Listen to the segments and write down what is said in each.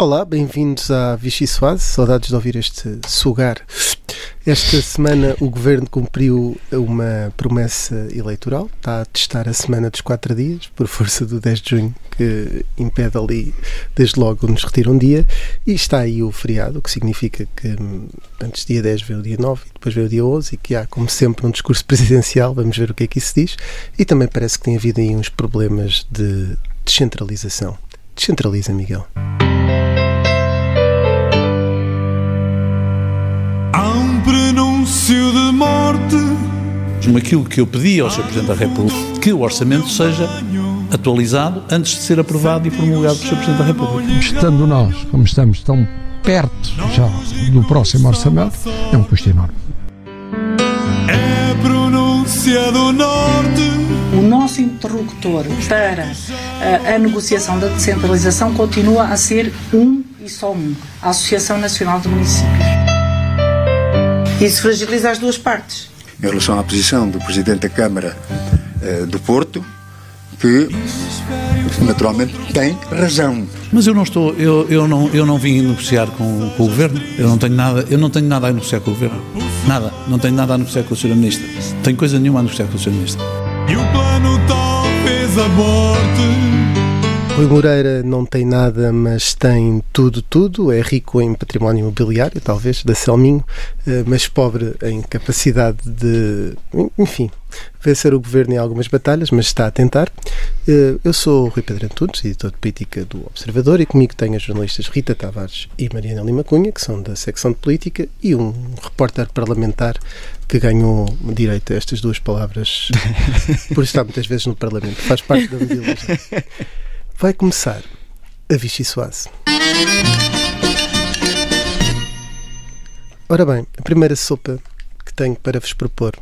Olá, bem-vindos à Vichy Suave. Saudades de ouvir este sugar. Esta semana o governo cumpriu uma promessa eleitoral. Está a testar a semana dos quatro dias, por força do 10 de junho, que impede ali, desde logo, nos retira um dia. E está aí o feriado, o que significa que antes dia 10 veio o dia 9 e depois veio o dia 11 e que há, como sempre, um discurso presidencial. Vamos ver o que é que isso diz. E também parece que tem havido aí uns problemas de descentralização. Descentraliza, Miguel. Morte. Aquilo que eu pedi ao Sr. Presidente da República, que o orçamento seja atualizado antes de ser aprovado e promulgado pelo Sr. Presidente da República. Estando nós, como estamos tão perto já do próximo orçamento, é um custo enorme. É a pronúncia do norte. O nosso interlocutor para a, a negociação da descentralização continua a ser um e só um, a Associação Nacional de Municípios. Isso fragiliza as duas partes. Em relação à posição do Presidente da Câmara eh, do Porto, que naturalmente tem razão. Mas eu não estou, eu, eu, não, eu não vim negociar com, com o Governo. Eu não tenho nada, eu não tenho nada a negociar com o Governo. Nada. Não tenho nada a negociar com o Sr. Ministro. Tenho coisa nenhuma a negociar com o Sr. Ministro. E o plano talvez a morte. Rui Moreira não tem nada, mas tem tudo, tudo. É rico em património imobiliário, talvez, da Selminho, eh, mas pobre em capacidade de, enfim, vencer o governo em algumas batalhas, mas está a tentar. Eh, eu sou o Rui Pedro Antunes, editor de política do Observador, e comigo tenho as jornalistas Rita Tavares e Mariana Lima Cunha, que são da secção de política, e um repórter parlamentar que ganhou direito a estas duas palavras por estar muitas vezes no Parlamento. Faz parte da legislação. Vai começar a Vichy Soase. Ora bem, a primeira sopa que tenho para vos propor.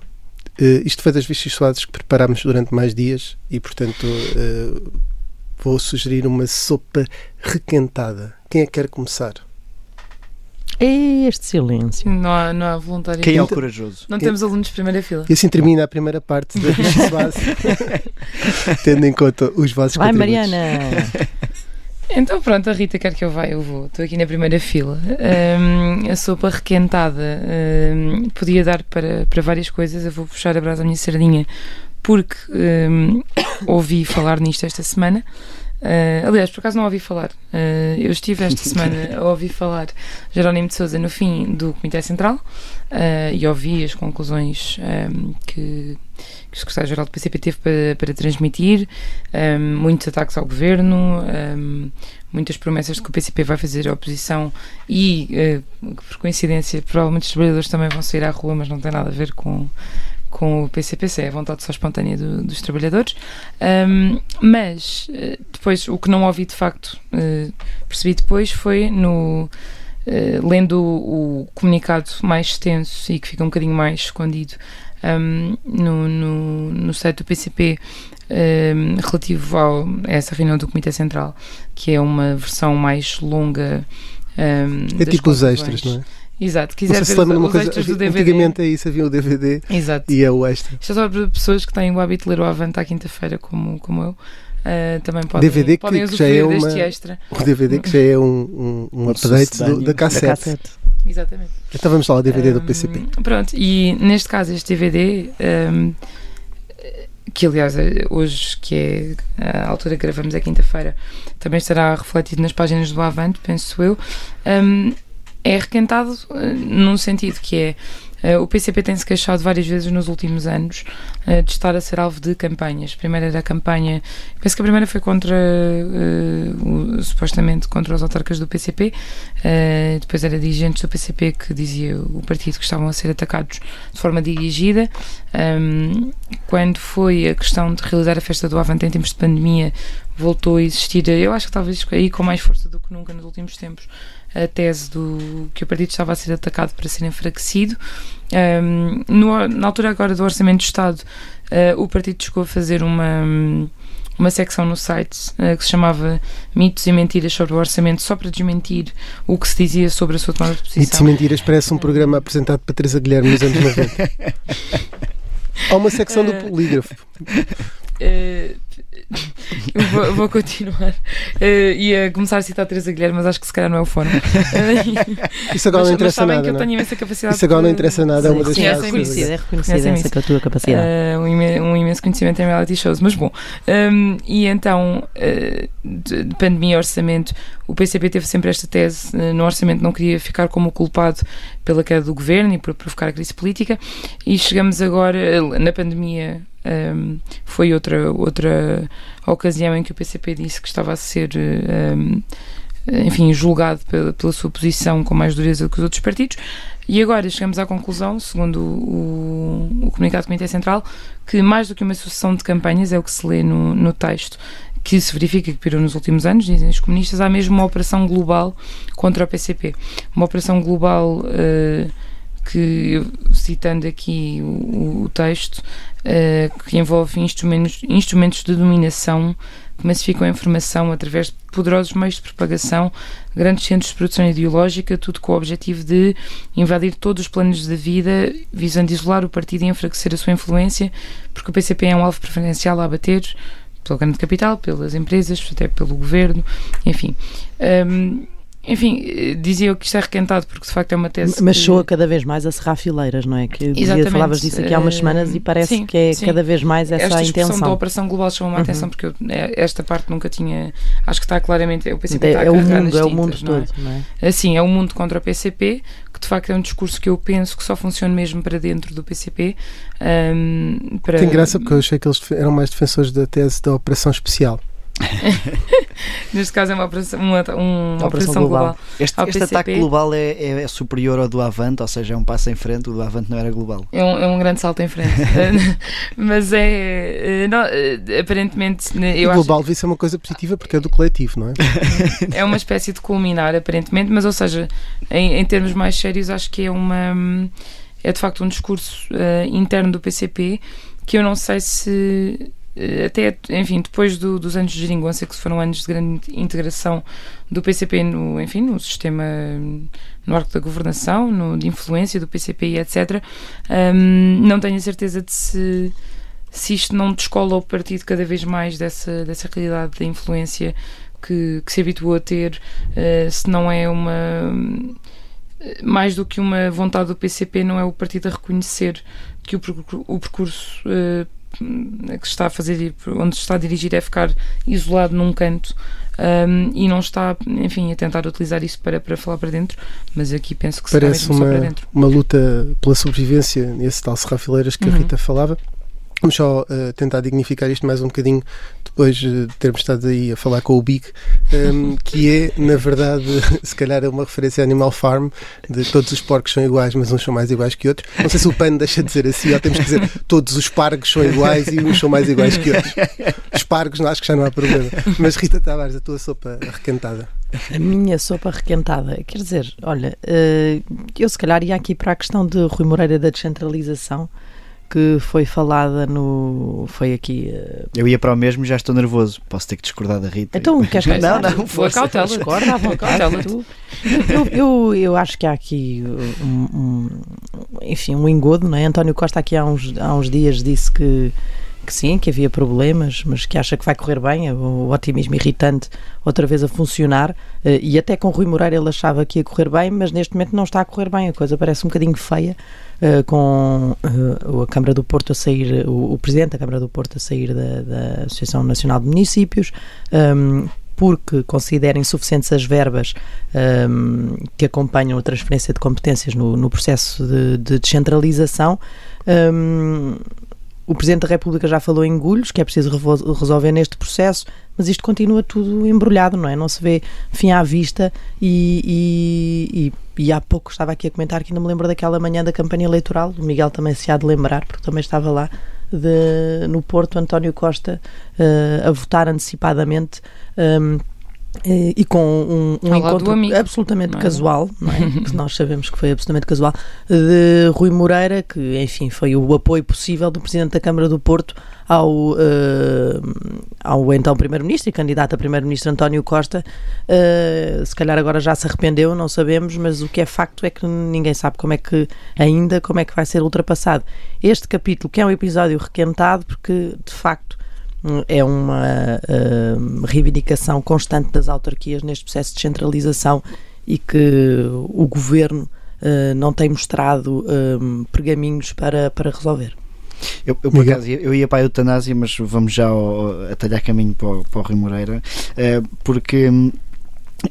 Uh, isto foi das Vichy Soases que preparámos durante mais dias e, portanto, uh, vou sugerir uma sopa requentada. Quem é que quer começar? É este silêncio. Não há, não há voluntário. Quem é o corajoso? Não temos alunos de primeira fila. E assim termina a primeira parte da Vichy Soase, tendo em conta os vossos Vai, contributos. Mariana! Então pronto, a Rita quer que eu vá, eu vou. Estou aqui na primeira fila. Hum, a sopa requentada hum, podia dar para, para várias coisas. Eu vou puxar a brasa à minha sardinha porque hum, ouvi falar nisto esta semana. Uh, aliás, por acaso não ouvi falar. Uh, eu estive esta semana a ouvir falar Jerónimo de Souza no fim do Comitê Central uh, e ouvi as conclusões um, que, que o Secretário-Geral do PCP teve para, para transmitir, um, muitos ataques ao governo, um, muitas promessas de que o PCP vai fazer a oposição e, por coincidência, provavelmente os trabalhadores também vão sair à rua, mas não tem nada a ver com com o PCPC, a vontade só espontânea do, dos trabalhadores. Um, mas uh, depois, o que não ouvi de facto, uh, percebi depois, foi no. Uh, lendo o, o, comunicado mais extenso e que fica um bocadinho mais escondido um, no, no, no site do PCP um, relativo ao, a essa reunião do Comitê Central, que é uma versão mais longa. é tipo os extras, não é? Exato, quiser se ver lembra os, uma os coisa, extras do DVD. antigamente é isso, havia o DVD Exato. e é o extra. Isto é só para pessoas que têm o hábito de ler o Avante à quinta-feira, como, como eu. Uh, também podem, DVD que, podem que já é usufruir uma, deste extra. O DVD que já é um, um, um update do, da, cassete. Da cassete. Exatamente. Então vamos lá ao DVD Um, do PCP. Pronto, e neste caso este DVD, um, que aliás é hoje, que é a altura que gravamos é quinta-feira, também estará refletido nas páginas do Avante, penso eu, um, é requentado uh, num sentido que é Uh, o PCP tem-se queixado várias vezes nos últimos anos uh, de estar a ser alvo de campanhas. A primeira era a campanha, penso que a primeira foi contra, uh, o, supostamente, contra os autarcas do PCP, depois era dirigentes do PCP que dizia o partido que estavam a ser atacados de forma dirigida. Um, quando foi a questão de realizar a festa do Avante em tempos de pandemia, voltou a existir, eu acho que talvez aí com mais força do que nunca nos últimos tempos, a tese do que o partido estava a ser atacado para ser enfraquecido. Um, no, na altura agora do Orçamento do Estado, uh, o partido chegou a fazer uma, uma secção no site uh, que se chamava Mitos e Mentiras sobre o Orçamento, só para desmentir o que se dizia sobre a sua tomada de posição. Mitos e Mentiras parece um programa apresentado por Teresa Guilherme nos anos 90. Há uma secção do polígrafo. Uh, eu vou, vou continuar. Uh, ia começar a citar a Teresa Guilherme, mas acho que se calhar não é o fórum. Isso agora mas, não interessa mas nada. que eu não? tenho imensa capacidade Isso agora não de- interessa nada, é uma das Sim, é reconhecida, é reconhecida essa que a tua capacidade. Uh, um, imen- um imenso conhecimento em reality shows, mas bom. Um, e então, uh, de, de pandemia e orçamento, o PCP teve sempre esta tese: uh, no orçamento não queria ficar como culpado pela queda do governo e por provocar a crise política, e chegamos agora, na pandemia. Um, foi outra, outra ocasião em que o PCP disse que estava a ser uh, um, enfim, julgado pela, pela sua posição com mais dureza do que os outros partidos. E agora chegamos à conclusão, segundo o, o comunicado do Comitê Central, que mais do que uma sucessão de campanhas, é o que se lê no, no texto, que se verifica que pirou nos últimos anos, dizem os comunistas, há mesmo uma operação global contra o PCP. Uma operação global eh, que, citando aqui o, o texto, eh, que envolve instrumentos, instrumentos de dominação que massificam a informação através de poderosos meios de propagação, grandes centros de produção ideológica, tudo com o objetivo de invadir todos os planos da vida, visando isolar o partido e enfraquecer a sua influência, porque o PCP é um alvo preferencial a abater pelo grande capital, pelas empresas, até pelo governo, enfim. Hum, enfim, eh, dizia eu que isto é requentado porque de facto é uma tese. Mas que- soa cada vez mais a serrar fileiras, não é? Que dizia, Exatamente. falavas disso aqui há umas Eh, semanas e parece sim, que é sim. cada vez mais essa esta a expressão da intenção. operação global chamou-me a Uhum. atenção porque eu, é, esta parte nunca tinha. Acho que está claramente. Eu pensei que está É, a é o mundo, nas é o tintas, mundo não é? todo, não é? Assim, é o mundo contra o PCP, que de facto é um discurso que eu penso que só funciona mesmo para dentro do PCP. hum, para... Tem graça porque eu achei que eles eram mais defensores da tese da operação especial. Neste caso é uma operação, uma, um- uma Operação operação global. global. Este, este ataque global é, é- é superior ao do Avante, ou seja, é um passo em frente. O do Avante não era global. É um, é um grande salto em frente. Mas é. eh, não, eh, aparentemente, né, eu o acho global devia ser uma coisa positiva porque é do coletivo, não é? é uma espécie de culminar, aparentemente, mas ou seja, em, em termos mais sérios, acho que é uma é de facto um discurso eh, interno do PCP que eu não sei se até, enfim, depois do- dos anos de geringonça, que foram anos de grande integração do PCP no, enfim, no sistema, no arco da governação, no, de influência do PCP e etc., hum, não tenho a certeza de se, se isto não descola o partido cada vez mais dessa, dessa realidade da influência que, que se habituou a ter, eh, se não é uma. eh, Mais do que uma vontade do PCP, não é o partido a reconhecer que o, percur- o percurso eh, que se está a fazer, onde se está a dirigir, é ficar isolado num canto um, e não está, enfim, a tentar utilizar isso para, para falar para dentro, mas aqui penso que Parece mesmo só para uma, dentro. uma luta pela sobrevivência nesse tal serrafileiras que a Uhum. Rita falava. Vamos só eh, tentar dignificar isto mais um bocadinho depois de termos estado aí a falar com o Big, ehm, que é, na verdade, se calhar é uma referência a Animal Farm, de todos os porcos são iguais, mas uns são mais iguais que outros. Não sei se o PAN deixa de dizer assim, ou temos que dizer todos os pargos são iguais e uns são mais iguais que outros. Os pargos, não, acho que já não há problema. Mas Rita Tavares, a tua sopa requentada. A minha sopa requentada. Quer dizer, olha, eh, eu se calhar ia aqui para a questão de Rui Moreira da descentralização que foi falada no. Foi aqui. eh, Eu ia para o mesmo e já estou nervoso. Posso ter que discordar da Rita. Então, queres Não, começar? não, Boa força. cautela. Discorda. Cautela. tu. Eu, eu, eu acho que há aqui um, um- enfim, um engodo, não é? António Costa aqui há uns, há uns dias disse que, que sim, que havia problemas, mas que acha que vai correr bem, o otimismo irritante outra vez a funcionar, eh, e até com Rui Moreira ele achava que ia correr bem, mas neste momento não está a correr bem, a coisa parece um bocadinho feia, eh, com eh, a Câmara do Porto a sair, o, Presidente da Câmara do Porto a sair da, da Associação Nacional de Municípios, ehm, porque considera insuficientes as verbas ehm, que acompanham a transferência de competências no, no processo de, de descentralização. Ehm, o Presidente da República já falou em gulhos, que é preciso resolver neste processo, mas isto continua tudo embrulhado, não é? Não se vê fim à vista e, e, e- e há pouco estava aqui a comentar que ainda me lembro daquela manhã da campanha eleitoral, o Miguel também se há de lembrar, porque também estava lá, de, no Porto, António Costa eh, a votar antecipadamente ehm, eh, e com um, um encontro amigo, absolutamente é? casual, é? Que nós sabemos que foi absolutamente casual, de Rui Moreira, que enfim foi o apoio possível do Presidente da Câmara do Porto ao, eh, ao então Primeiro-Ministro e candidato a Primeiro-Ministro António Costa. Eh, se calhar agora já se arrependeu, não sabemos, mas o que é facto é que ninguém sabe como é que ainda como é que vai ser ultrapassado este capítulo, que é um episódio requentado, porque de facto é uma uh, reivindicação constante das autarquias neste processo de descentralização e que o governo uh, não tem mostrado uh, pergaminhos para, para resolver. Eu, eu, por acaso, eu ia para a eutanásia, mas vamos já ao, a talhar caminho para o, para o Rio Moreira, porque hum,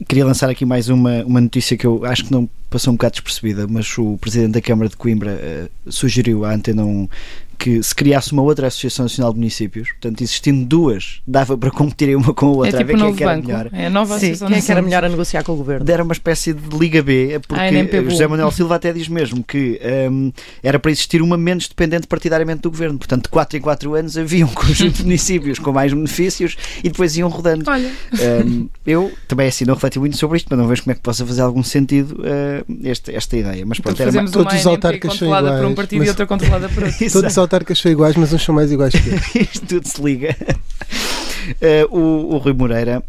queria lançar aqui mais uma, uma notícia que eu acho que não passou um bocado despercebida, mas o Presidente da Câmara de Coimbra sugeriu à Antena 1 que se criasse uma outra Associação Nacional de Municípios, portanto, existindo duas, dava para competirem uma com a outra, é tipo a ver quem é que era banco. melhor. É a nova Sim, Associação quem é que era melhor a negociar com o governo? Era uma espécie de Liga B, porque Ah, NMP José Manuel Silva até diz mesmo que hum, era para existir uma menos dependente partidariamente do governo. Portanto, de 4 em 4 anos havia um conjunto de municípios com mais benefícios e depois iam rodando. Olha, Hum, eu também assim não refleti muito sobre isto, mas não vejo como é que possa fazer algum sentido hum, esta, esta ideia. Mas então pronto, era fazemos todos uma os autarcas controlada por um partido mas- e outra controlada por outro. autarcas são iguais, mas uns são mais iguais que outros. isto tudo se liga. Eh, o, o Rui Moreira,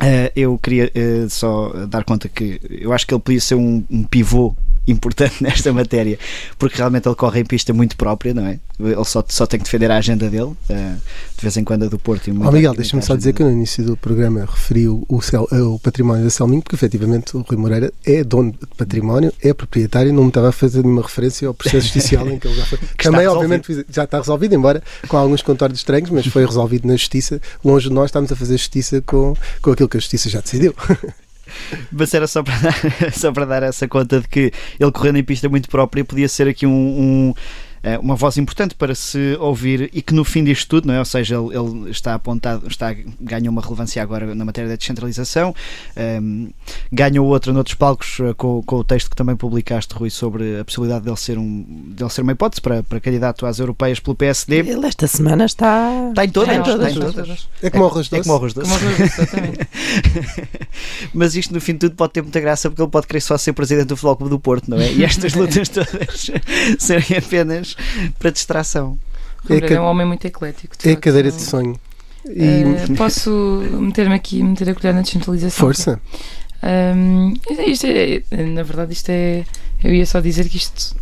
eh, eu queria eh, só dar conta que eu acho que ele podia ser um pivô importante nesta matéria, porque realmente ele corre em pista muito própria, não é? Ele só, só tem que defender a agenda dele, eh, de vez em quando a do Porto. E muita- Miguel, deixa-me só dizer que dele. no início do programa referi o, cel- eh, o património da Selminho, porque efetivamente o Rui Moreira é dono de património, é proprietário, não me estava a fazer nenhuma referência ao processo judicial em que ele já foi. Também, obviamente, já está resolvido, embora com alguns contornos estranhos, mas foi resolvido na justiça. Longe de nós estamos a fazer justiça com, com aquilo que a justiça já decidiu. Mas era só para, dar, só para dar essa conta de que ele correndo em pista muito própria podia ser aqui um, um, uma voz importante para se ouvir e que no fim disto tudo, não é? ou seja, ele, ele está apontado, está, ganha uma relevância agora na matéria da descentralização, ehm, ganhou outra noutros palcos eh, com, com o texto que também publicaste, Rui, sobre a possibilidade dele ser, um, dele ser uma hipótese para, para candidato às europeias pelo PSD. Ele esta semana está. Está em todas, Está em todas. está em todas. É como o arroz É como doce. Exatamente. Mas isto no fim de tudo pode ter muita graça porque ele pode querer só ser presidente do Futebol Clube do Porto, não é? E estas lutas todas serem apenas para distração. É É, que- é um homem muito eclético. É a cadeira de sonho. E Eh, posso meter-me aqui, meter a colher na descentralização? força. Ahm, isto é, na verdade, isto é. Eu ia só dizer que isto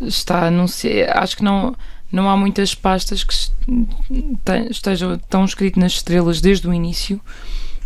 está anunciado. Acho que não, não há muitas pastas que est- te- estejam tão escritas nas estrelas desde o início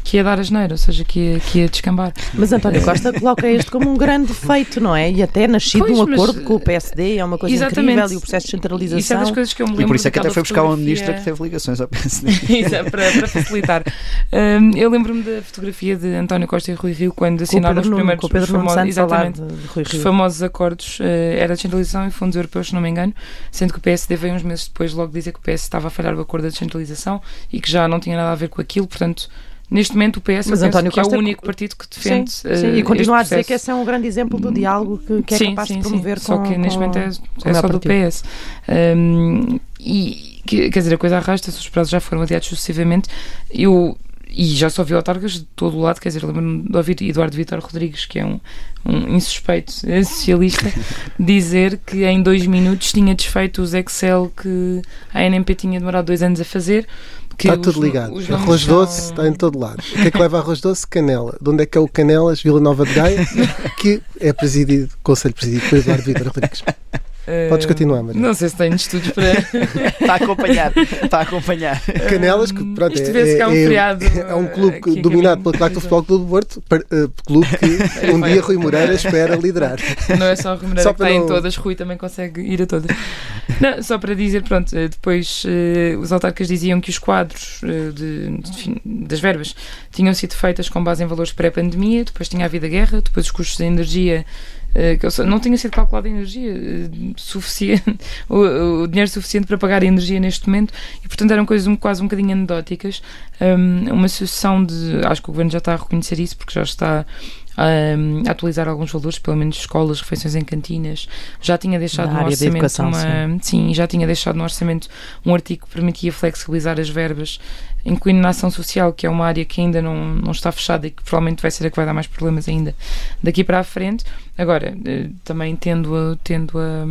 que ia dar a geneira, ou seja, que ia, que ia descambar. Mas António Costa coloca este como um grande feito, não é? E até nascido Pois, um mas, acordo com o PSD, é uma coisa Exatamente. incrível, e o processo de Isso é centralização. das coisas que eu me lembro. E por isso é que até foi buscar uma ministra que teve ligações ao PSD. Isso é para, para facilitar. Ahm, eu lembro-me da fotografia de António Costa e Rui Rio quando assinaram os primeiros Pedro os famosos, exatamente, de Rui os famosos acordos eh, era a descentralização e fundos europeus, se não me engano, sendo que o PSD veio uns meses depois logo dizer que o PS estava a falhar o acordo da descentralização e que já não tinha nada a ver com aquilo, portanto, neste momento o PS Mas António é Costa- o único partido que defende Sim, eh, sim, e continua a dizer que esse é um grande exemplo do diálogo que, que é sim, capaz sim, de promover sim. com Só que neste momento é, é só do. PS. Um, e que- quer dizer, a coisa arrasta-se, os prazos já foram adiados sucessivamente. Eu, e já só vi autarcas de todo o lado, quer dizer, lembro-me de ouvir Eduardo Vitor Rodrigues, que é um, um insuspeito eh, socialista, dizer que em dois minutos tinha desfeito os Excel que a NMP tinha demorado dois anos a fazer. Que Está tudo ligado. Arroz são- doce está em todo lado. O que é que leva arroz doce? Canela. De onde é que é o Canelas? Vila Nova de Gaia, que é presidido, conselho presidido por Eduardo Vitor Rodrigues. Podes continuar, Maria. Não sei se tenho estudos para. Está a acompanhar, está a acompanhar. Canelas, que pronto, Isto é, vê-se que é um é- feriado, é um clube dominado pelo Claque do Futebol Clube do Porto, eh, clube que um dia Rui Moreira espera liderar. Não é só Rui Moreira Só que está em não- todas, Rui também consegue ir a todas. Não, só para dizer, pronto, eh, depois eh, os autarcas diziam que os quadros de- de das verbas tinham sido feitas com base em valores pré-pandemia, depois tinha havido a guerra, depois os custos da energia. Eh, que não tinha sido calculada a energia eh, suficiente, o, o dinheiro suficiente para pagar a energia neste momento e portanto eram coisas um- quase um bocadinho anedóticas um, uma sucessão de acho que o governo já está a reconhecer isso porque já está a atualizar alguns valores, pelo menos escolas, refeições em cantinas. Já tinha deixado no orçamento educação, uma, sim. já tinha deixado no orçamento um artigo que permitia flexibilizar as verbas, incluindo na ação social, que é uma área que ainda não, não está fechada e que provavelmente vai ser a que vai dar mais problemas ainda daqui para a frente. Agora, eh, também tendo a, tendo a,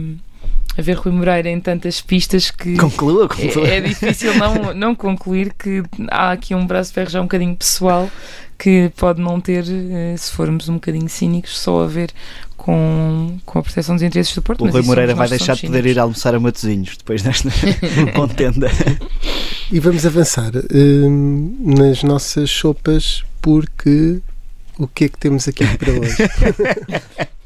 a ver Rui Moreira em tantas pistas que Conclua, conclua. é, é difícil não, não concluir que há aqui um braço de ferro já um bocadinho pessoal que pode não ter, eh, se formos um bocadinho cínicos, só a ver com, com a proteção dos interesses do Porto. O Rui Moreira vai deixar de poder ir almoçar a Matosinhos depois desta contenda. E vamos avançar hum, nas nossas sopas, porque o que é que temos aqui para hoje?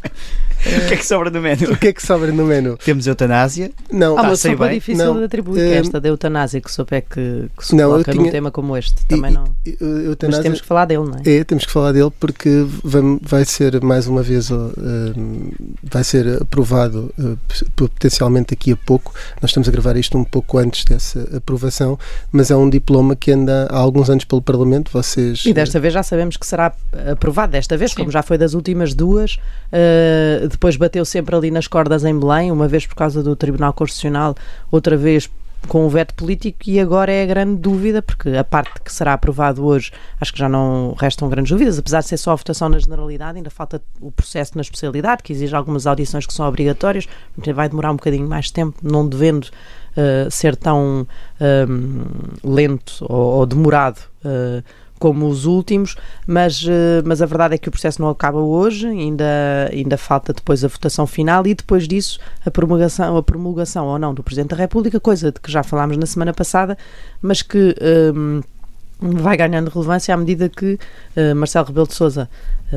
o que é que sobra no menu? o que é que sobra no menu? Temos eutanásia. Não, Há uma Ah, sei sopa bem. difícil Não, de atribuir, é esta da eutanásia, que sopa é que, que se Não, coloca num tinha- tema como este. Também e- não. e- e- Mas temos que falar dele, não é? É, temos que falar dele porque vai ser mais uma vez hum, vai ser aprovado uh, potencialmente daqui a pouco. Nós estamos a gravar isto um pouco antes dessa aprovação, mas é um diploma que anda há alguns anos pelo Parlamento. Vocês E desta vez já sabemos que será aprovado, desta vez, Sim. como já foi das últimas duas. Uh, depois bateu sempre ali nas cordas em Belém, uma vez por causa do Tribunal Constitucional, outra vez com o veto político, e agora é a grande dúvida, porque a parte que será aprovado hoje, acho que já não restam grandes dúvidas, apesar de ser só a votação na generalidade, ainda falta o processo na especialidade, que exige algumas audições que são obrigatórias, vai demorar um bocadinho mais tempo, não devendo uh, ser tão um, lento ou, ou demorado. uh, como os últimos, mas, eh, mas a verdade é que o processo não acaba hoje, ainda, ainda falta depois a votação final e depois disso a promulgação, a promulgação ou não do Presidente da República, coisa de que já falámos na semana passada, mas que hum, vai ganhando relevância à medida que eh, Marcelo Rebelo de Sousa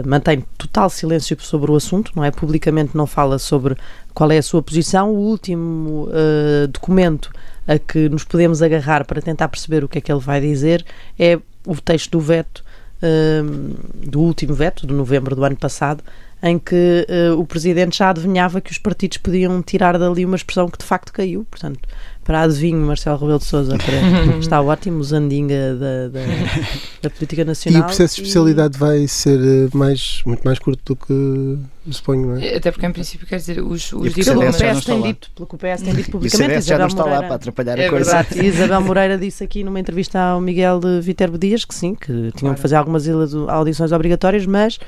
mantém total silêncio sobre o assunto, não é? Publicamente não fala sobre qual é a sua posição. O último eh, documento a que nos podemos agarrar para tentar perceber o que é que ele vai dizer é o texto do veto, hum, do último veto, de novembro do ano passado, em que eh, o Presidente já adivinhava que os partidos podiam tirar dali uma expressão que de facto caiu. Portanto, para adivinho, Marcelo Rebelo de Sousa para- está ótimo, Zandinga da, da, da política e nacional. o processo de especialidade vai ser eh, mais, muito mais curto do que suponho, não é? Até porque, em princípio, quer dizer, os, E os Pelo que o já PS tem lá. dito, pelo que o PS tem dito E o publicamente, CDS já Isabel não está lá Moreira- para atrapalhar É a coisa. Exato, e Isabel Moreira disse aqui numa entrevista ao Miguel de Viterbo Dias que sim, que tinham Claro. que fazer algumas audições obrigatórias, mas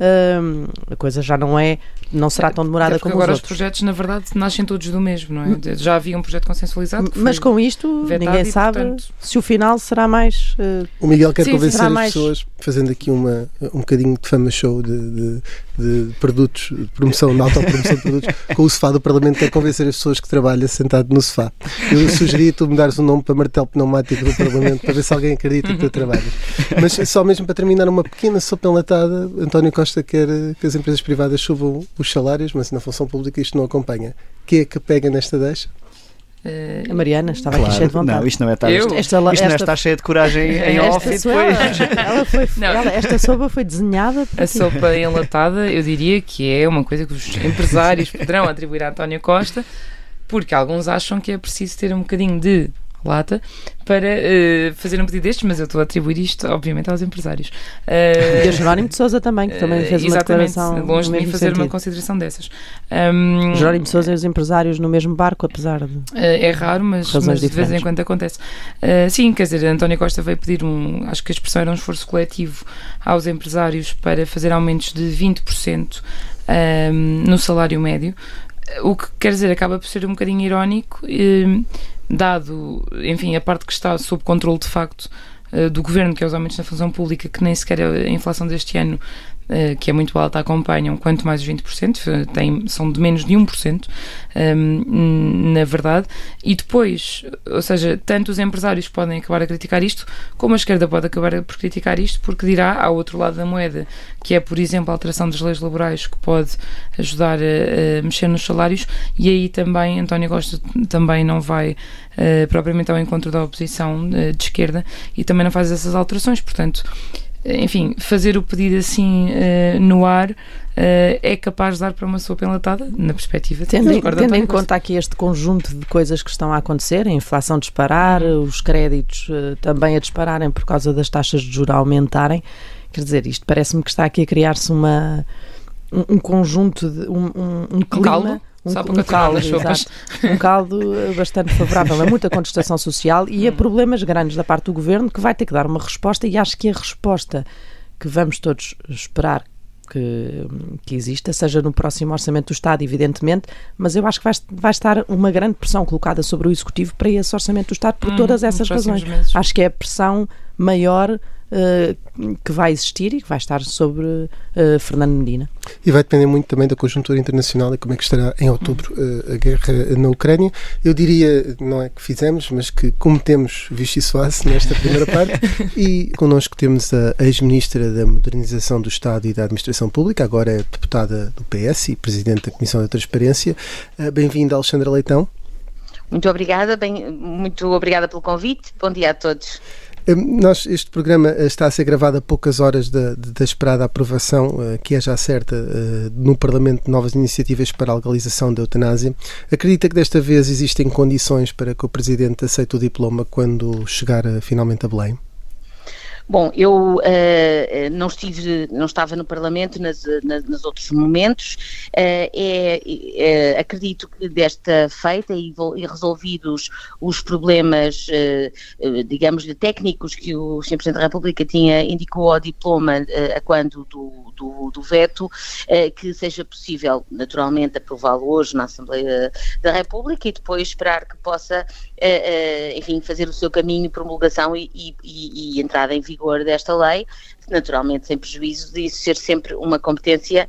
hum, a coisa já não é, não será tão demorada como os agora os outros. projetos, na verdade, nascem todos do mesmo, não é? Já havia um projeto consensualizado. que Mas com isto ninguém e, sabe portanto, se o final será mais. uh, O Miguel quer Sim, convencer as mais- pessoas, fazendo aqui uma, um bocadinho de fama show de, de, de produtos, de promoção, de autopromoção de produtos, com o sofá do Parlamento, quer convencer as pessoas que trabalham sentado no sofá. Eu sugeria tu mudares o nome para martelo pneumático do Parlamento para ver se alguém acredita que tu trabalhas. Mas só mesmo para terminar, uma pequena sopa enlatada, António Costa quer que as empresas privadas subam os salários, mas na função pública isto não acompanha. Quem é que pega nesta deixa? Eh, a Mariana estava aqui cheia de vontade. Não, isto não é estar, Eu? isto, Esta, isto não é esta- estar cheio de coragem em esta off e depois. ela foi, Não. ela- esta sopa foi desenhada para A sopa enlatada, eu diria que é uma coisa que os empresários poderão atribuir a António Costa, porque alguns acham que é preciso ter um bocadinho de lata para eh, fazer um pedido destes, mas eu estou a atribuir isto, obviamente, aos empresários. Eh, E a Jerónimo de Sousa também, que também eh, fez uma exatamente, declaração longe de mim fazer uma sentido. consideração dessas. Ahm, Jerónimo de Sousa e os empresários no mesmo barco, apesar de. Eh, É raro, mas, mas de vez em quando acontece. Eh, sim, quer dizer, António Costa veio pedir um, acho que a expressão era um esforço coletivo aos empresários para fazer aumentos de 20% ehm, no salário médio. O que quer dizer, acaba por ser um bocadinho irónico, ehm, dado, enfim, a parte que está sob controle de facto eh, do governo, que é os aumentos na função pública, que nem sequer a inflação deste ano que é muito alta, acompanham quanto mais os 20%, eh, tem, são de menos de 1%, hum, na verdade, e depois, ou seja, tanto os empresários podem acabar a criticar isto, como a esquerda pode acabar por criticar isto, porque dirá ao outro lado da moeda, que é, por exemplo, a alteração das leis laborais que pode ajudar a, a mexer nos salários, e aí também António Costa também não vai eh, propriamente ao encontro da oposição eh, de esquerda e também não faz essas alterações, portanto enfim, fazer o pedido assim eh, no ar eh, é capaz de dar para uma sopa enlatada, na perspectiva de Tendo, de tendo em conta aqui este conjunto de coisas que estão a acontecer, a inflação disparar, os créditos eh, também a dispararem por causa das taxas de juros aumentarem, quer dizer, isto parece-me que está aqui a criar-se uma um, um conjunto de um, um, um clima, caldo? Um, um caldo, exato. um caldo eh, bastante favorável a muita contestação social e a Hum. problemas grandes da parte do governo que vai ter que dar uma resposta e acho que a resposta que vamos todos esperar que, que exista, seja no próximo Orçamento do Estado, evidentemente, mas eu acho que vai, vai estar uma grande pressão colocada sobre o Executivo para esse Orçamento do Estado por Hum, todas essas razões. meses. Acho que é a pressão maior uh, que vai existir e que vai estar sobre uh, Fernando Medina. E vai depender muito também da conjuntura internacional e como é que estará em outubro uh, a guerra na Ucrânia. Eu diria, não é que fizemos, mas que cometemos vichy soase nesta primeira parte e connosco temos a ex-ministra da Modernização do Estado e da Administração Pública, agora é deputada do PS e presidente da Comissão da Transparência. Bem-vinda, Alexandra Leitão. Muito obrigada, bem, muito obrigada pelo convite. Bom dia a todos. Hum, nós, este programa eh, está a ser gravado a poucas horas da, da esperada aprovação, eh, que é já certa, eh, no Parlamento de novas iniciativas para a legalização da eutanásia. Acredita que desta vez existem condições para que o Presidente aceite o diploma quando chegar finalmente a Belém? Bom, eu uh, não estive, não estava no Parlamento nas, nas, nos outros momentos. Uh, é, é, acredito que desta feita e, e resolvidos os problemas, uh, digamos, técnicos que o Sr. Presidente da República tinha indicou ao diploma a quando do, do, do veto, que seja possível, naturalmente, aprová-lo hoje na Assembleia da República e depois esperar que possa, enfim, fazer o seu caminho, promulgação e, e, e entrada em vigor desta lei, naturalmente sem prejuízo disso ser sempre uma competência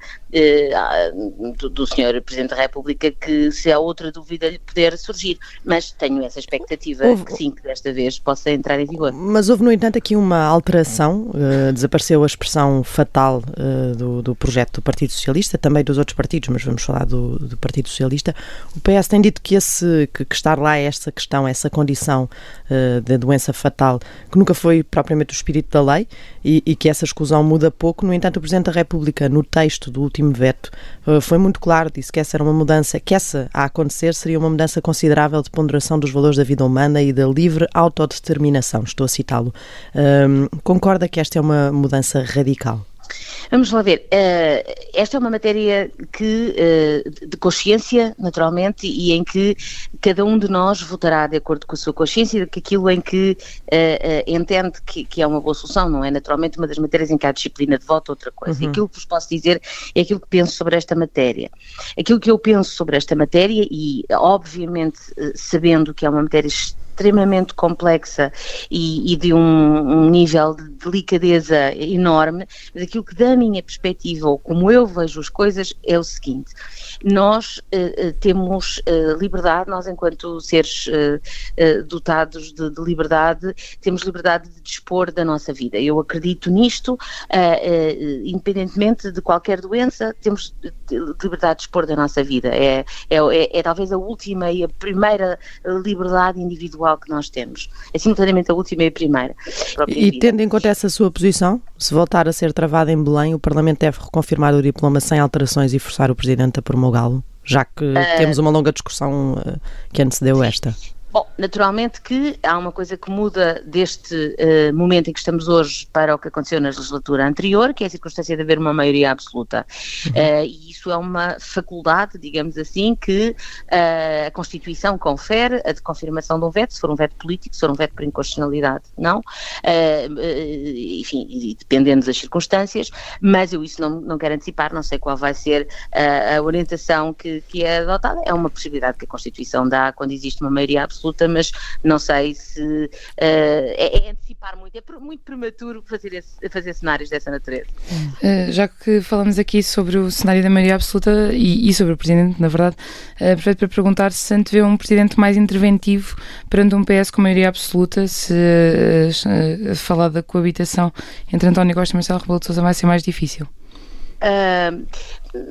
do, do Sr. Presidente da República que se há outra dúvida lhe puder surgir, mas tenho essa expectativa houve, que sim, que desta vez possa entrar em vigor. Mas houve, no entanto, aqui uma alteração, uh, desapareceu a expressão fatal uh, do, do, projeto do Partido Socialista, também dos outros partidos, mas vamos falar do, do Partido Socialista. O PS tem dito que, esse, que, que estar lá essa questão, essa condição uh, da doença fatal, que nunca foi propriamente o espírito da lei e, e que essa escusão muda pouco. No entanto, o Presidente da República, no texto do último veto, eh, foi muito claro, disse que essa era uma mudança, que essa a acontecer seria uma mudança considerável de ponderação dos valores da vida humana e da livre autodeterminação. Estou a citá-lo. Concorda que esta é uma mudança radical? Vamos lá ver. Uh, esta é uma matéria que, uh, de consciência, naturalmente, e em que cada um de nós votará de acordo com a sua consciência, que aquilo em que uh, entende que, que, é uma boa solução, não é? Naturalmente, uma das matérias em que há disciplina de voto, outra coisa. Uhum. Aquilo que vos posso dizer é aquilo que penso sobre esta matéria. Aquilo que eu penso sobre esta matéria, e obviamente sabendo que é uma matéria extremamente complexa e, e de um, um, nível de delicadeza enorme, mas aquilo que da minha perspectiva, ou como eu vejo as coisas, é o seguinte, nós uh, temos uh, liberdade, nós enquanto seres dotados de, de, liberdade, temos liberdade de dispor da nossa vida. Eu acredito nisto, independentemente de qualquer doença, temos liberdade de dispor da nossa vida. É, é, é, é talvez a última e a primeira liberdade individual igual que nós temos. É simultaneamente a última e a primeira. E tendo em conta essa sua posição, se voltar a ser travada em Belém, o Parlamento deve reconfirmar o diploma sem alterações e forçar o Presidente a promulgá-lo? Já que uh, temos uma longa discussão uh, que antecedeu esta. Bom, naturalmente que há uma coisa que muda deste uh, momento em que estamos hoje para o que aconteceu na legislatura anterior, que é a circunstância de haver uma maioria absoluta. Uh, e isso é uma faculdade, digamos assim, que uh, a Constituição confere, a de confirmação de um veto, se for um veto político, se for um veto por inconstitucionalidade, não. enfim, dependendo das circunstâncias, mas eu isso não, não quero antecipar, não sei qual vai ser a orientação que, que é adotada. É uma possibilidade que a Constituição dá quando existe uma maioria absoluta absoluta, mas não sei se uh, é, é, antecipar muito, é muito prematuro fazer, esse, fazer cenários dessa natureza. Uh, já que falamos aqui sobre o cenário da maioria absoluta e, e sobre o Presidente, na verdade, uh, aproveito para perguntar se antevê um Presidente mais interventivo perante um PS com maioria absoluta, se uh, falar da coabitação entre António Costa e Marcelo Rebelo de Sousa vai ser mais difícil. Uh,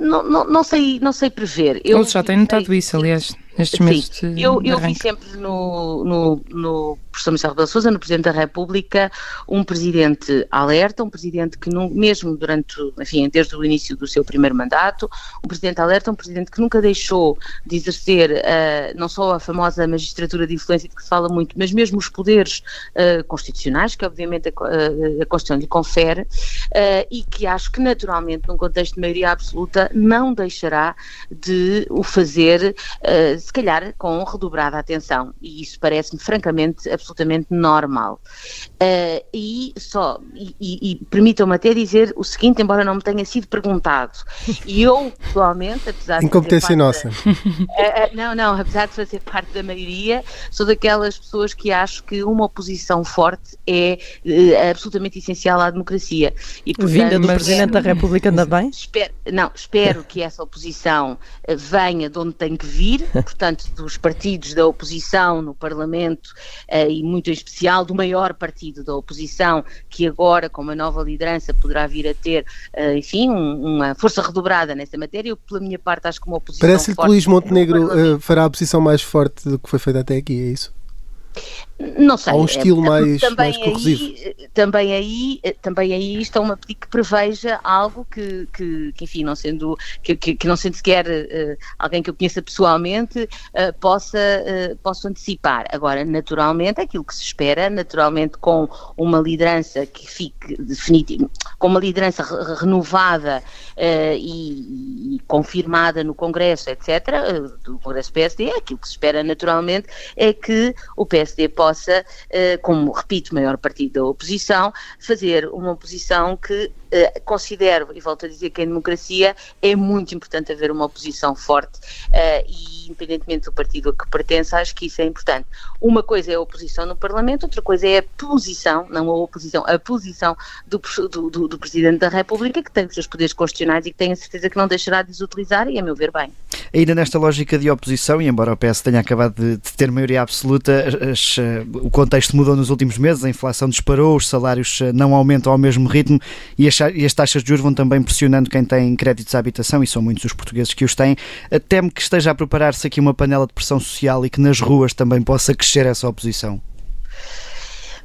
não, não, não, sei, não sei prever. Eu Ou já tem notado isso, aliás nestes meses Sim, eu, eu vi sempre no, no, no professor Marcelo Rebelo Sousa, no Presidente da República, um Presidente alerta, um Presidente que não, mesmo durante, enfim, desde o início do seu primeiro mandato, um Presidente alerta, um Presidente que nunca deixou de exercer uh, não só a famosa magistratura de influência de que se fala muito, mas mesmo os poderes uh, constitucionais, que obviamente a, a, a Constituição lhe confere, uh, e que acho que naturalmente num contexto de maioria absoluta não deixará de o fazer se calhar com redobrada atenção, e isso parece-me francamente absolutamente absolutamente normal. Uh, e só, e, e, e permitam-me até dizer o seguinte, embora não me tenha sido perguntado, e eu, pessoalmente, apesar de. Incompetência nossa. Da, uh, uh, não, não, apesar de fazer parte da maioria, sou daquelas pessoas que acho que uma oposição forte é absolutamente essencial à democracia. E, portanto, Vinda do Presidente da República ainda bem? Espero, não, espero que essa oposição venha de onde tem que vir, portanto, dos partidos da oposição no Parlamento e muito em especial do maior partido da oposição, que agora, com uma nova liderança, poderá vir a ter, uh, enfim, um, uma força redobrada nessa matéria. Eu, pela minha parte, acho que uma oposição. Parece-lhe que Luís Montenegro uh, fará a posição mais forte do que foi feita até aqui, é isso? Não sei. Há um estilo é, mais, também mais corrosivo. Aí, também, aí, também aí estão a pedir que preveja algo que, que, que enfim, não sendo, que, que, que não sendo sequer uh, alguém que eu conheça pessoalmente, uh, possa, uh, possa antecipar. Agora, naturalmente, aquilo que se espera, naturalmente com uma liderança que fique definitiva, com uma liderança re renovada e, e, confirmada no Congresso, etc., do Congresso PSD, aquilo que se espera naturalmente é que o PSD possa possa, eh, como repito, maior partido da oposição, fazer uma oposição que eh, considero, e volto a dizer que em democracia é muito importante haver uma oposição forte eh, e independentemente do partido a que pertence, acho que isso é importante. Uma coisa é a oposição no Parlamento, outra coisa é a posição, não a oposição, a posição do, do, do, Presidente da República, que tem os seus poderes constitucionais e que tenho a certeza que não deixará de os utilizar e, a meu ver, bem. Ainda nesta lógica de oposição, e embora o PS tenha acabado de, de ter maioria absoluta, as, o contexto mudou nos últimos meses, a inflação disparou, os salários não aumentam ao mesmo ritmo e as, e as taxas de juros vão também pressionando quem tem créditos à habitação, e são muitos os portugueses que os têm. Temo que esteja a preparar-se aqui uma panela de pressão social e que nas ruas também possa crescer essa oposição.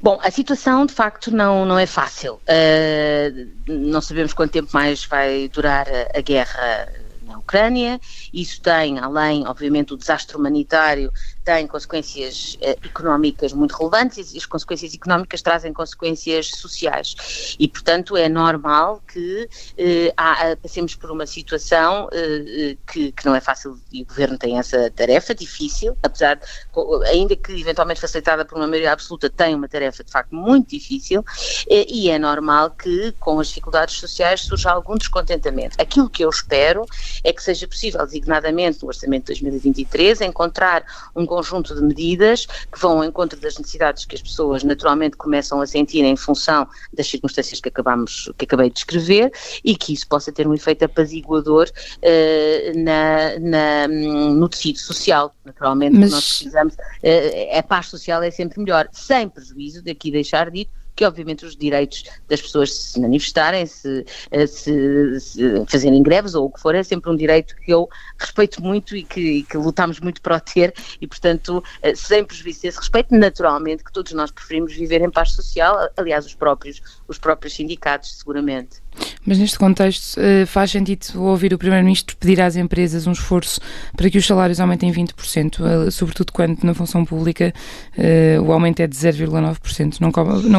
Bom, a situação de facto não, não é fácil. Uh, não sabemos quanto tempo mais vai durar a, a guerra na Ucrânia. Isso tem, além, obviamente, do desastre humanitário, tem consequências eh, económicas muito relevantes e as consequências económicas trazem consequências sociais. E, portanto, é normal que eh, há, passemos por uma situação eh, que, que, não é fácil e o Governo tem essa tarefa difícil, apesar de, ainda que eventualmente facilitada por uma maioria absoluta, tem uma tarefa de facto muito difícil eh, e é normal que com as dificuldades sociais surja algum descontentamento. Aquilo que eu espero é que seja possível, designadamente no Orçamento de 2023, encontrar um conjunto de medidas que vão ao encontro das necessidades que as pessoas naturalmente começam a sentir em função das circunstâncias que, acabamos, que acabei de descrever e que isso possa ter um efeito apaziguador uh, na, na, no tecido social. Naturalmente, Mas... nós precisamos, uh, a paz social é sempre melhor, sem prejuízo daqui deixar dito que obviamente os direitos das pessoas se manifestarem, se, eh, se, se, fazerem greves ou o que for, é sempre um direito que eu respeito muito e que, e que lutamos muito para o ter e, portanto, eh, sem prejuízo desse respeito, naturalmente que todos nós preferimos viver em paz social, aliás, os próprios, os próprios sindicatos, seguramente. Mas neste contexto, eh, faz sentido ouvir o Primeiro-Ministro pedir às empresas um esforço para que os salários aumentem 20%, eh, sobretudo quando na função pública eh, o aumento é de 0,9%. Não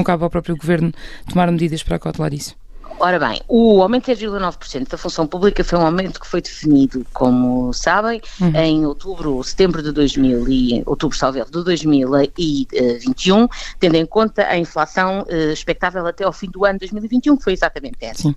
cabe, ao próprio Governo tomar medidas para acautelar isso? Ora bem, o aumento de 0,9% da função pública foi um aumento que foi definido, como sabem, uhum. em outubro, setembro de 2000 e outubro, salve de 2021, tendo em conta a inflação uh, expectável até ao fim do ano 2021, que foi exatamente essa. Sim.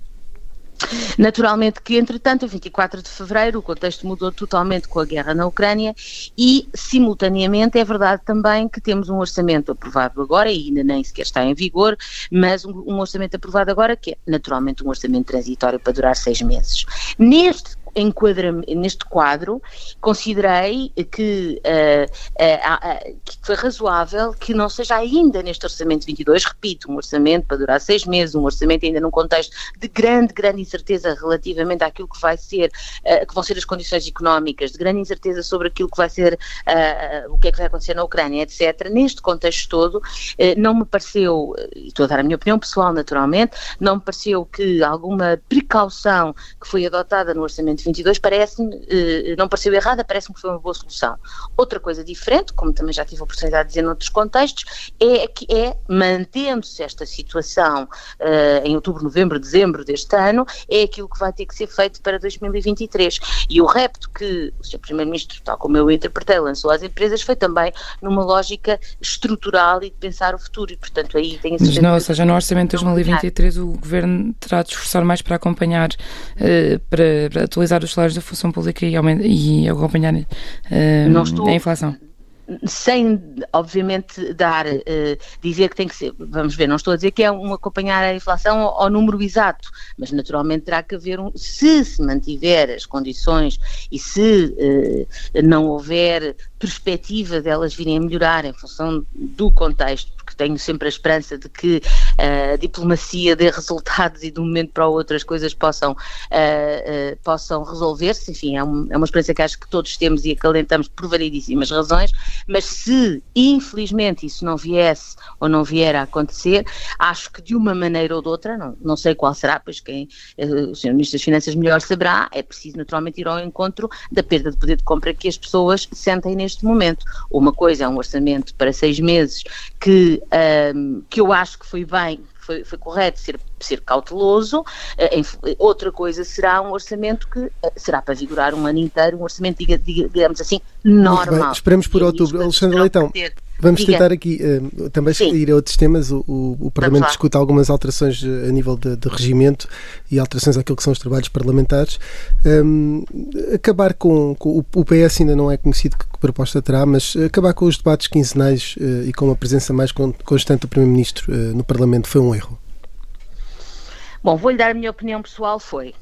Naturalmente que, entretanto, a 24 de fevereiro, o contexto mudou totalmente com a guerra na Ucrânia e, simultaneamente, é verdade também que temos um orçamento aprovado agora, e ainda nem sequer está em vigor, mas um, um orçamento aprovado agora que é, naturalmente, um orçamento transitório para durar seis meses. Neste neste quadro, considerei que, uh, uh, que foi razoável que não seja ainda neste orçamento 22, repito, um orçamento para durar seis meses, um orçamento ainda num contexto de grande, grande incerteza relativamente àquilo que vai ser, que vão ser as condições económicas, de grande incerteza sobre aquilo que vai ser, o que é que vai acontecer na Ucrânia, etc. Neste contexto todo, não me pareceu, estou a dar a minha opinião pessoal naturalmente, não me pareceu que alguma precaução que foi adotada no orçamento 2022 parece-me, uh, não pareceu errada, parece-me que foi uma boa solução. Outra coisa diferente, como também já tive a oportunidade de dizer noutros contextos, é que é, mantendo-se esta situação uh, em outubro, novembro, dezembro deste ano, é aquilo que vai ter que ser feito para 2023. E o repto que o Sr. Primeiro-Ministro, tal como eu interpretei, lançou às empresas foi também numa lógica estrutural e de pensar o futuro. E, portanto, aí tem Mas não, ou seja, no orçamento de 2023 o Governo terá de esforçar mais para acompanhar, uh, para, para, atualizar os salários da função pública e, aumentar, e acompanhar uh, a inflação. sem, obviamente, dar, uh, dizer que tem que ser, vamos ver, não estou a dizer que é um acompanhar a inflação ao, ao número exato, mas naturalmente terá que haver um, se se mantiver as condições e se uh, não houver perspectiva delas virem a melhorar em função do contexto, tenho sempre a esperança de que uh, a diplomacia dê resultados e de um momento para o outro as coisas possam, uh, uh, possam resolver-se. Enfim, é, um, é, uma experiência que acho que todos temos e acalentamos por variedíssimas razões, mas se infelizmente isso não viesse ou não vier a acontecer, acho que de uma maneira ou de outra, não, não sei qual será, pois quem o Sr. Ministro das Finanças melhor saberá, é preciso naturalmente ir ao encontro da perda de poder de compra que as pessoas sentem neste momento. Uma coisa é um orçamento para seis meses que, um, que eu acho que foi bem, foi, foi correto ser, ser cauteloso. Uh, outra coisa será um orçamento que uh, será para vigorar um ano inteiro, um orçamento, diga, diga, digamos assim, normal. Esperemos por outubro. Alexandre Leitão. Vamos Diga. tentar aqui uh, também Sim. ir a outros temas. O, o, o Parlamento discute algumas alterações a nível de, de, regimento e alterações àquilo que são os trabalhos parlamentares. Um, acabar com, com, o PS ainda não é conhecido que, que proposta terá, mas acabar com os debates quinzenais uh, e com uma presença mais constante do Primeiro-Ministro uh, no Parlamento foi um erro? Bom, vou-lhe dar a minha opinião pessoal, foi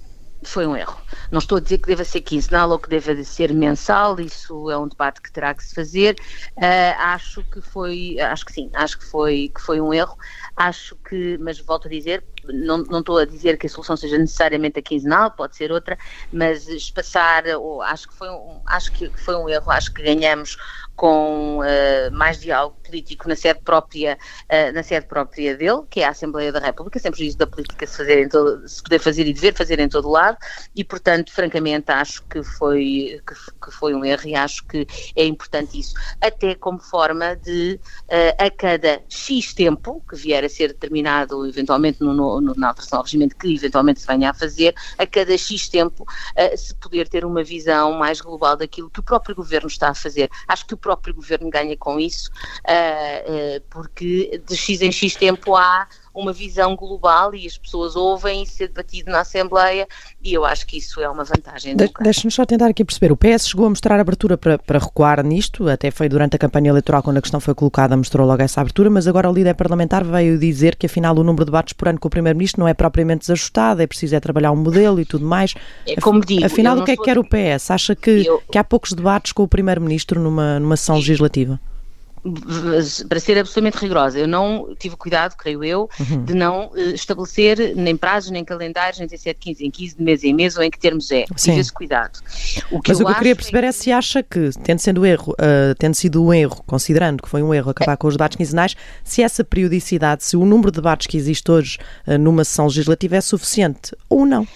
foi um erro. Não estou a dizer que deva ser quinzenal ou que deva ser mensal, isso é um debate que terá que se fazer. Uh, acho que foi, acho que sim, acho que foi, que foi um erro. Acho que, mas volto a dizer, não, não estou a dizer que a solução seja necessariamente a quinzenal, pode ser outra, mas espaçar, ou, acho que foi um, acho que foi um erro, acho que ganhamos com uh, mais diálogo político na sede própria uh, na sede própria dele, que é a Assembleia da República, sempre diz da política se fazer todo, se poder fazer e dever fazer em todo lado, e portanto, francamente, acho que foi que, que foi um erro e acho que é importante isso, até como forma de uh, a cada X tempo que vier a ser determinado eventualmente no, no, na alteração ao regimento que eventualmente se venha a fazer, a cada X tempo se poder ter uma visão mais global daquilo que o próprio governo está a fazer. Acho que o próprio governo ganha com isso, uh, uh, porque de X em X tempo há uma visão global e as pessoas ouvem isso ser debatido na Assembleia e eu acho que isso é uma vantagem. De, Deixa-me só tentar aqui perceber. O PS chegou a mostrar abertura para, para recuar nisto, até foi durante a campanha eleitoral quando a questão foi colocada, mostrou logo essa abertura, mas agora o líder parlamentar veio dizer que afinal o número de debates por ano com o Primeiro-Ministro não é propriamente desajustado, é preciso é trabalhar um modelo e tudo mais. É como digo. Afinal, o que é que quer o PS? Acha que, eu... que há poucos debates com o Primeiro-Ministro numa, numa sessão legislativa? Para ser absolutamente rigorosa, eu não tive cuidado, creio eu, uhum. de não uh, estabelecer nem prazos, nem calendários, nem 17, 15, em 15 de mês em mês ou em que termos é. Sim. Tive esse cuidado. O que Mas o que eu queria perceber é, é se acha que, tendo, sendo erro, uh, tendo sido um erro, considerando que foi um erro acabar é. com os debates quinzenais, se essa periodicidade, se o número de debates que existe hoje uh, numa sessão legislativa é suficiente ou não.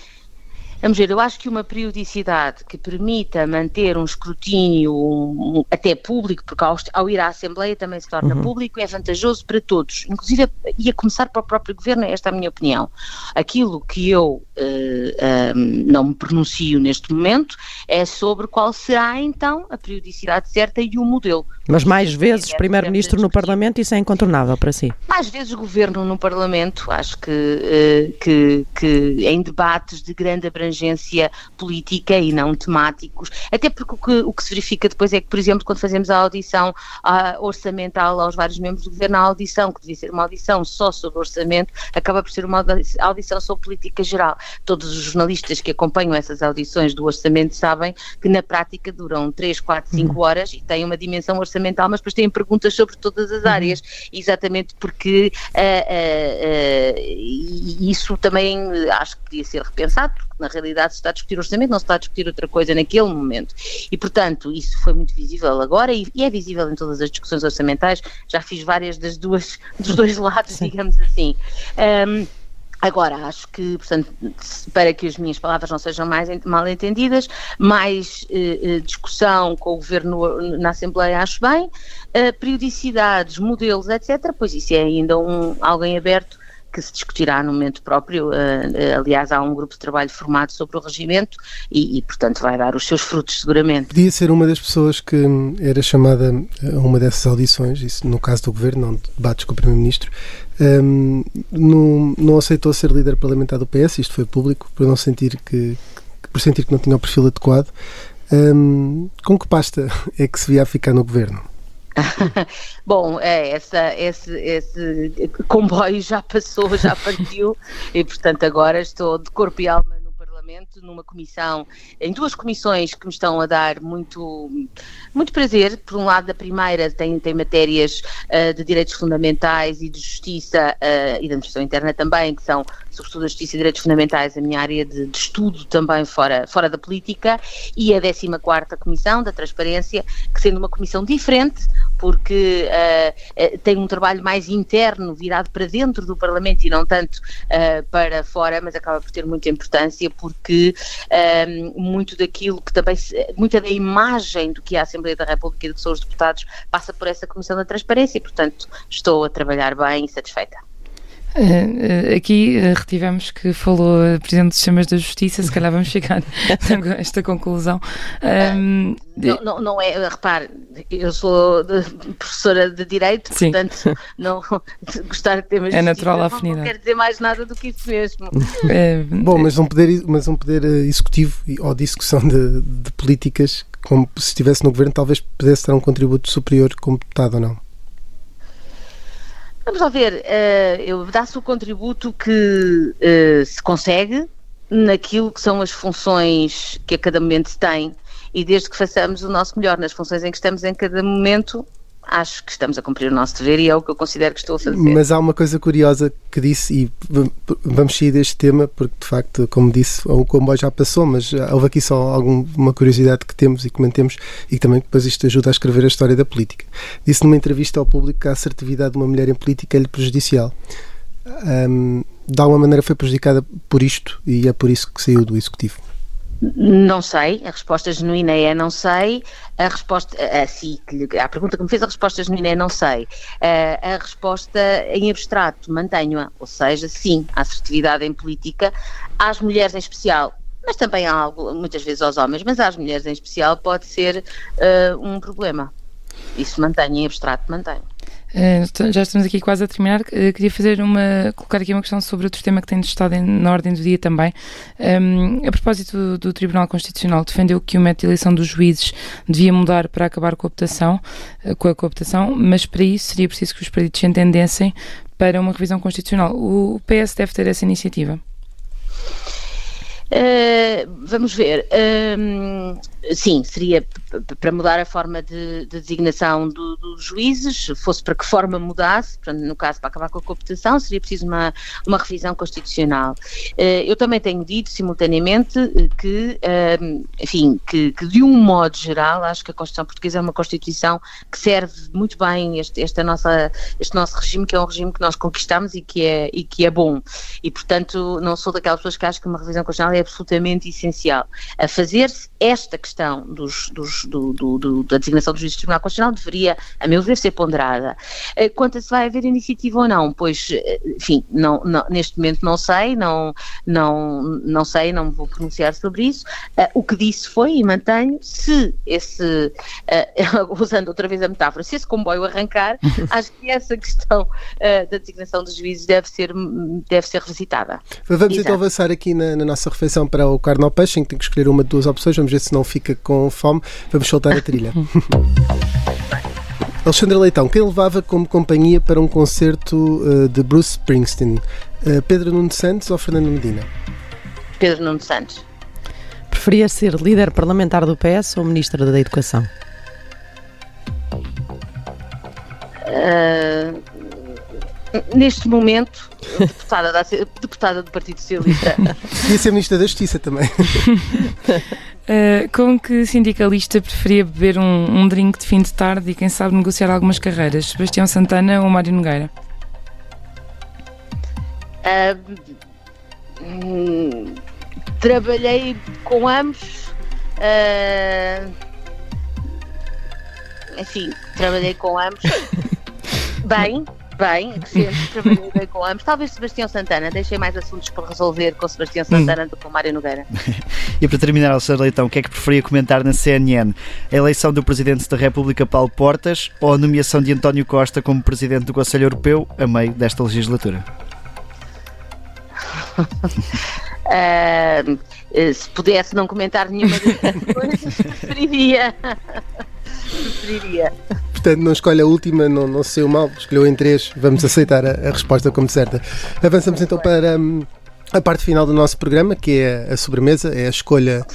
Vamos ver, eu acho que uma periodicidade que permita manter um escrutínio um, até público, porque ao, ao, ir à Assembleia também se torna uhum. público, é vantajoso para todos, inclusive e a começar para o próprio Governo, esta é a minha opinião. Aquilo que eu uh, um, não me pronuncio neste momento é sobre qual será então a periodicidade certa e o modelo. Mas mais vezes Primeiro-Ministro no Parlamento, isso é incontornável para si? Mais vezes Governo no Parlamento, acho que, uh, que, que em debates de grande abrangência abrangência política e não temáticos, até porque o que, o que se verifica depois é que, por exemplo, quando fazemos a audição uh, orçamental aos vários membros do governo, a audição, que devia ser uma audição só sobre orçamento, acaba por ser uma audição sobre política geral. Todos os jornalistas que acompanham essas audições do orçamento sabem que na prática duram 3, 4, 5 horas e têm uma dimensão orçamental, mas depois têm perguntas sobre todas as uhum. áreas, exatamente porque uh, uh, isso também acho que podia ser repensado, porque na realidade se está a discutir orçamento, não se está a discutir outra coisa naquele momento. E, portanto, isso foi muito visível agora e, e é visível em todas as discussões orçamentais. Já fiz várias das duas, dos dois lados, Sim. digamos assim. Um, Agora, acho que, portanto, para que as minhas palavras não sejam mais mal entendidas, mais eh, eh, discussão com o Governo na Assembleia acho bem, eh, periodicidades, modelos, etc., pois isso é ainda um, algo em aberto que se discutirá no momento próprio. Uh, aliás, há um grupo de trabalho formado sobre o regimento e, e, portanto, vai dar os seus frutos, seguramente. Podia ser uma das pessoas que era chamada a uma dessas audições, isso no caso do governo, não de debates com o Primeiro-Ministro, um, não, não aceitou ser líder parlamentar do PS, isto foi público, por não sentir que por sentir que não tinha o perfil adequado. Um, com que pasta é que se via a ficar no governo? Bom, é, essa, esse, esse comboio já passou, já partiu e portanto agora estou de corpo e alma no Parlamento, numa comissão, em duas comissões que me estão a dar muito, muito prazer. Por um lado, a primeira tem, tem matérias uh, de direitos fundamentais e de justiça uh, e da administração interna também, que são sobretudo a justiça e direitos fundamentais, a minha área de, de estudo também fora, fora da política, e a 14 Comissão da Transparência, que sendo uma comissão diferente, porque uh, uh, tem um trabalho mais interno, virado para dentro do Parlamento e não tanto uh, para fora, mas acaba por ter muita importância porque muito daquilo que também, muita da imagem do que é a Assembleia da República e do que são os deputados passa por essa Comissão da Transparência e, portanto, estou a trabalhar bem e satisfeita. Uh, aqui uh, retivemos que falou a Presidente dos Sistemas da Justiça, se calhar vamos chegar a esta conclusão. Um, não, não, não, é, repare, eu sou de, professora de Direito, Sim. portanto, não gostar de temas É natural a afinidade. Não quero dizer mais nada do que isso mesmo. É, Bom, mas um poder, mas um poder executivo ou discussão de, de políticas, como se estivesse no governo, talvez pudesse dar um contributo superior como deputado ou não? Vamos lá ver, uh, dá-se o contributo que uh, se consegue naquilo que são as funções que a cada momento tem e desde que façamos o nosso melhor nas funções em que estamos em cada momento, acho que estamos a cumprir o nosso dever e é o que eu considero que estou a fazer. Mas há uma coisa curiosa que disse, e vamos sair deste tema, porque de facto, como disse, o comboio já passou, mas houve aqui só alguma curiosidade que temos e que mantemos e que também depois isto ajuda a escrever a história da política. Disse numa entrevista ao público que a assertividade de uma mulher em política é-lhe prejudicial. Um, de alguma maneira foi prejudicada por isto e é por isso que saiu do Executivo. Não sei, a resposta genuína é não sei, a resposta, assim, a pergunta que me fez, a resposta genuína é não sei. A resposta em abstrato, mantenho-a, ou seja, sim, a assertividade em política, às mulheres em especial, mas também há algo, muitas vezes aos homens, mas às mulheres em especial pode ser uh, um problema. Isso mantenho, em abstrato mantenho. Uh, já estamos aqui quase a terminar. Uh, queria fazer uma, colocar aqui uma questão sobre outro tema que tem estado em, na ordem do dia também. Um, a propósito do, do, Tribunal Constitucional, defendeu que o método de eleição dos juízes devia mudar para acabar com a cooptação, uh, com a cooptação, mas para isso seria preciso que os partidos se entendessem para uma revisão constitucional. O PS deve ter essa iniciativa. Uh, vamos ver. Uh, sim, seria para mudar a forma de, de designação do, dos juízes, fosse para que forma mudasse, portanto, no caso para acabar com a cooptação, seria preciso uma, uma revisão constitucional. Uh, eu também tenho dito simultaneamente que, enfim, que, que, de um modo geral, acho que a Constituição Portuguesa é uma Constituição que serve muito bem este, esta nossa, este nosso regime, que é um regime que nós conquistamos e que é, e que é bom. E, portanto, não sou daquelas pessoas que acham que uma revisão constitucional é absolutamente essencial. A fazer-se esta questão dos, dos, do, do, do, da designação do juiz do Tribunal Constitucional deveria, a meu ver, ser ponderada. Eh, quanto a se vai haver iniciativa ou não, pois, eh, enfim, não, não, neste momento não sei, não, não, não sei, não vou pronunciar sobre isso. Uh, o que disse foi, e mantenho, se esse, usando outra vez a metáfora, se esse comboio arrancar, acho que essa questão da designação dos juízes deve ser, deve ser revisitada. Vamos então Exato. então avançar aqui na, na nossa refeição para o carne ao peixe, em que tem que escolher uma de duas opções. Vamos ver se não fica com fome. Vamos soltar a trilha. Alexandre Leitão, quem levava como companhia para um concerto uh, de Bruce Springsteen? Uh, Pedro Nuno Santos ou Fernando Medina? Pedro Nuno Santos. Preferia ser líder parlamentar do PS ou ministra da Educação? Uh, neste momento, deputada, da, deputada do Partido Socialista. Podia ser Ministra da Justiça também. Uh, com que sindicalista preferia beber um, um, drink de fim de tarde e quem sabe negociar algumas carreiras? Sebastião Santana ou Mário Nogueira? Uh, hum, trabalhei com ambos. Uh, enfim, trabalhei com ambos. bem, bem, trabalhei bem com ambos. Talvez Sebastião Santana, deixei mais assuntos para resolver com Sebastião Santana hum. do que com Mário Nogueira. e para terminar, o Sr. Leitão, o que é que preferia comentar na CNN? A eleição do Presidente da República Paulo Portas ou a nomeação de António Costa como Presidente do Conselho Europeu a meio desta legislatura? uh, se pudesse não comentar nenhuma das coisas, preferiria. Preferiria. Portanto, não escolhe a última, não, não o mal, escolheu em três, vamos aceitar a, a resposta como certa. Avançamos então para um, a parte final do nosso programa, que é a sobremesa, é a escolha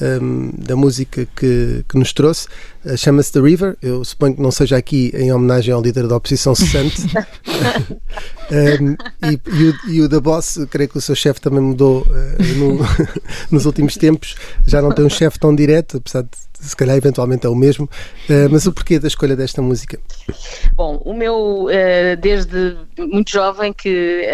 um, da música que, que nos trouxe. Uh, Chama-se The River. Eu suponho que não seja aqui em homenagem ao líder da oposição cessante. um, e, e, o, e o da Boss, creio que o seu chefe também mudou uh, no, nos últimos tempos. Já não tem um chefe tão direto, apesar de se calhar eventualmente é o mesmo. Uh, mas o porquê da escolha desta música? Bom, o meu, desde muito jovem que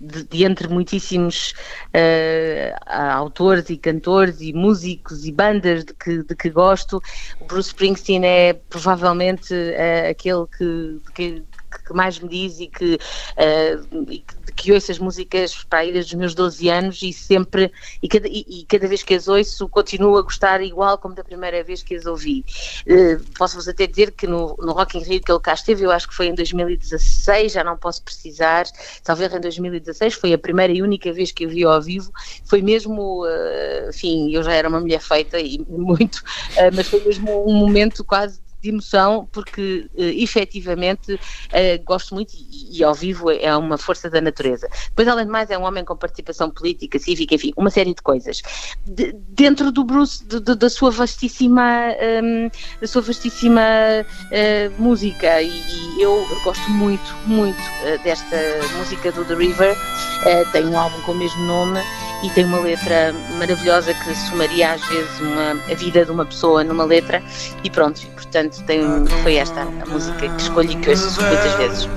de, de, entre muitíssimos uh, autores e cantores e músicos e bandas de que, de que gosto, Bruce Springsteen é provavelmente uh, aquele que, que, que, mais me diz e que, uh, e que que ouço as músicas para aí desde os meus 12 anos e sempre, e cada, e, e cada vez que as ouço, continuo a gostar igual como da primeira vez que as ouvi. Uh, Posso-vos até dizer que no, no Rock in Rio que ele cá esteve, eu acho que foi em 2016, já não posso precisar, talvez em 2016, foi a primeira e única vez que eu vi ao vivo, foi mesmo, uh, enfim, eu já era uma mulher feita e muito, uh, mas foi mesmo um momento quase de emoção, porque uh, efetivamente uh, gosto muito e, e, ao vivo é uma força da natureza. Depois, além de mais, é um homem com participação política, cívica, enfim, uma série de coisas. De, dentro do Bruce, de, de, da sua vastíssima, um, da sua vastíssima uh, música, e, e, eu gosto muito, muito uh, desta música do The River, tem um álbum com o mesmo nome e tem uma letra maravilhosa que somaria às vezes uma, a vida de uma pessoa numa letra e pronto, portanto tem, foi esta a música que escolhi que ouço muitas vezes.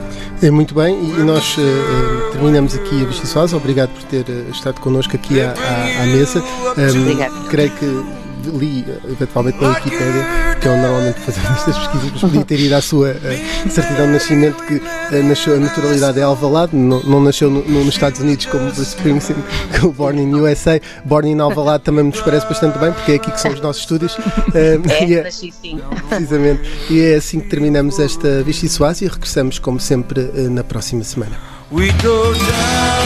É, muito bem, e nós uh, terminamos aqui a Vistiçosa. Obrigado por ter uh, estado connosco aqui à, à, à mesa. Um, Obrigado. Creio que li eventualmente na Wikipédia, que é onde normalmente fazemos estas pesquisas, mas podia ter ido à sua uh, certidão de nascimento, que uh, nasceu, a naturalidade é Alvalade, não, não nasceu no, no, nos Estados Unidos como Bruce Springsteen, que o Born in USA. Born in Alvalade também nos parece bastante bem, porque é aqui que são os nossos estúdios. Uh, é, é, nasci sim. Precisamente. E é assim que terminamos esta Vichy Soase e regressamos, como sempre, na próxima semana. We go down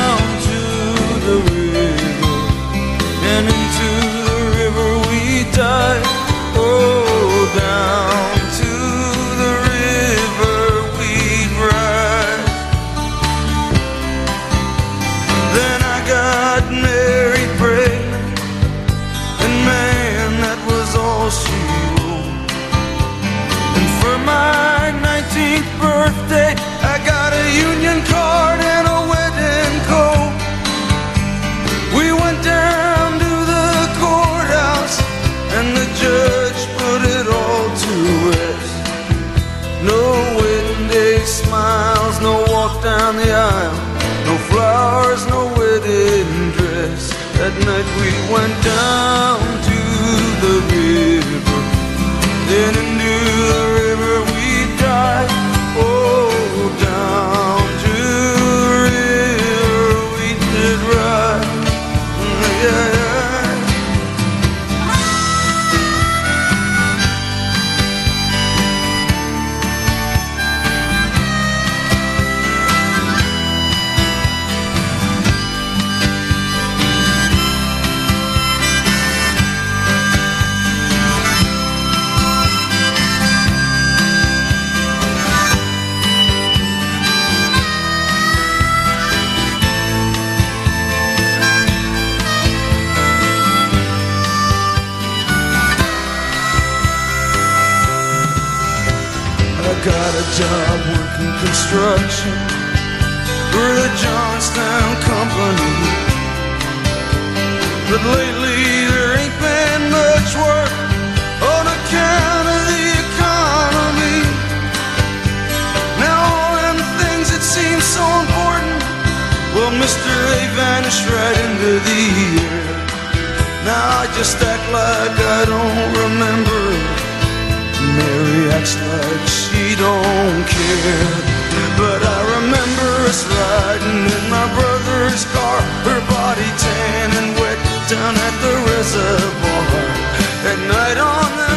construction. We're the Johnstown Company. But lately there ain't been much work on account of the economy. Now all them things that seem so important, well, mister, A vanished right into the air. Now I just act like I don't remember. Mary acts like she don't care. But I remember us riding in my brother's car Her body tan and wet down at the reservoir. At night on the